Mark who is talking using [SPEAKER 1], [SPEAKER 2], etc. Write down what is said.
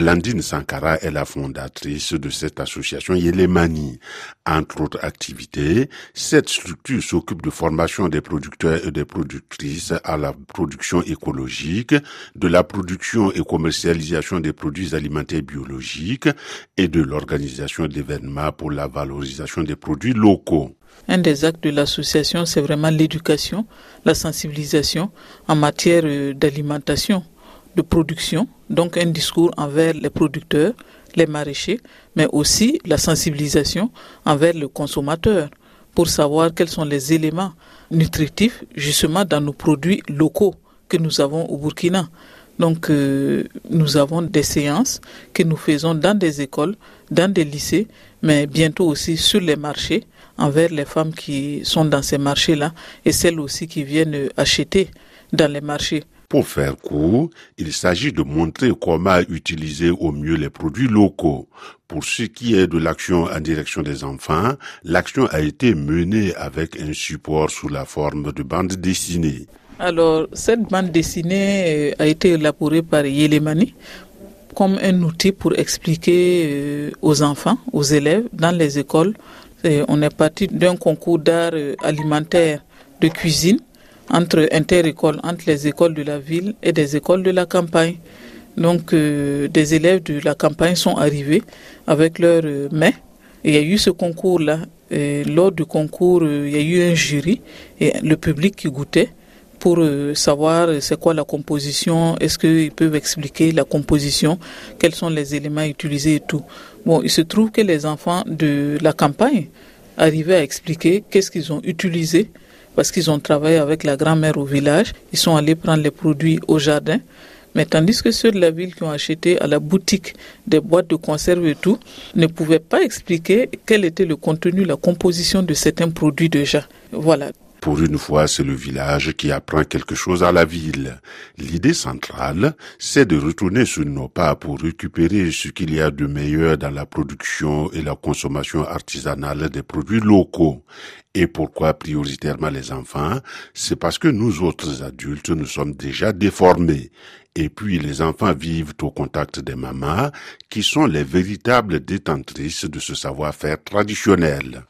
[SPEAKER 1] Blandine Sankara est la fondatrice de cette association Yelemani. Entre autres activités, cette structure s'occupe de formation des producteurs et des productrices à la production écologique, de la production et commercialisation des produits alimentaires biologiques et de l'organisation d'événements pour la valorisation des produits locaux.
[SPEAKER 2] Un des actes de l'association, c'est vraiment l'éducation, la sensibilisation en matière euh, d'alimentation de production, donc un discours envers les producteurs, les maraîchers, mais aussi la sensibilisation envers le consommateur pour savoir quels sont les éléments nutritifs justement dans nos produits locaux que nous avons au Burkina. Donc euh, nous avons des séances que nous faisons dans des écoles, dans des lycées, mais bientôt aussi sur les marchés envers les femmes qui sont dans ces marchés-là et celles aussi qui viennent acheter dans les marchés.
[SPEAKER 1] Pour faire court, il s'agit de montrer comment utiliser au mieux les produits locaux. Pour ce qui est de l'action en direction des enfants, l'action a été menée avec un support sous la forme de bande dessinée.
[SPEAKER 2] Alors, cette bande dessinée euh, a été élaborée par Yelemani comme un outil pour expliquer euh, aux enfants, aux élèves dans les écoles. on est parti d'un concours d'art euh, alimentaire de cuisine entre inter-écoles, entre les écoles de la ville et des écoles de la campagne. Donc, euh, des élèves de la campagne sont arrivés avec leurs euh, mets. il y a eu ce concours-là. lors du concours, euh, il y a eu un jury et le public qui goûtait pour savoir c'est quoi la composition, est-ce qu'ils peuvent expliquer la composition, quels sont les éléments utilisés et tout. Bon, il se trouve que les enfants de la campagne arrivaient à expliquer qu'est-ce qu'ils ont utilisé parce qu'ils ont travaillé avec la grand-mère au village. Ils sont allés prendre les produits au jardin. Mais tandis que ceux de la ville qui ont acheté à la boutique des boîtes de conserve et tout ne pouvaient pas expliquer quel était le contenu, la composition de certains produits déjà. Voilà.
[SPEAKER 1] Pour une fois, c'est le village qui apprend quelque chose à la ville. L'idée centrale, c'est de retourner sur nos pas pour récupérer ce qu'il y a de meilleur dans la production et la consommation artisanale des produits locaux. Et pourquoi prioritairement les enfants? C'est parce que nous autres adultes, nous sommes déjà déformés. Et puis les enfants vivent au contact des mamans qui sont les véritables détentrices de ce savoir-faire traditionnel.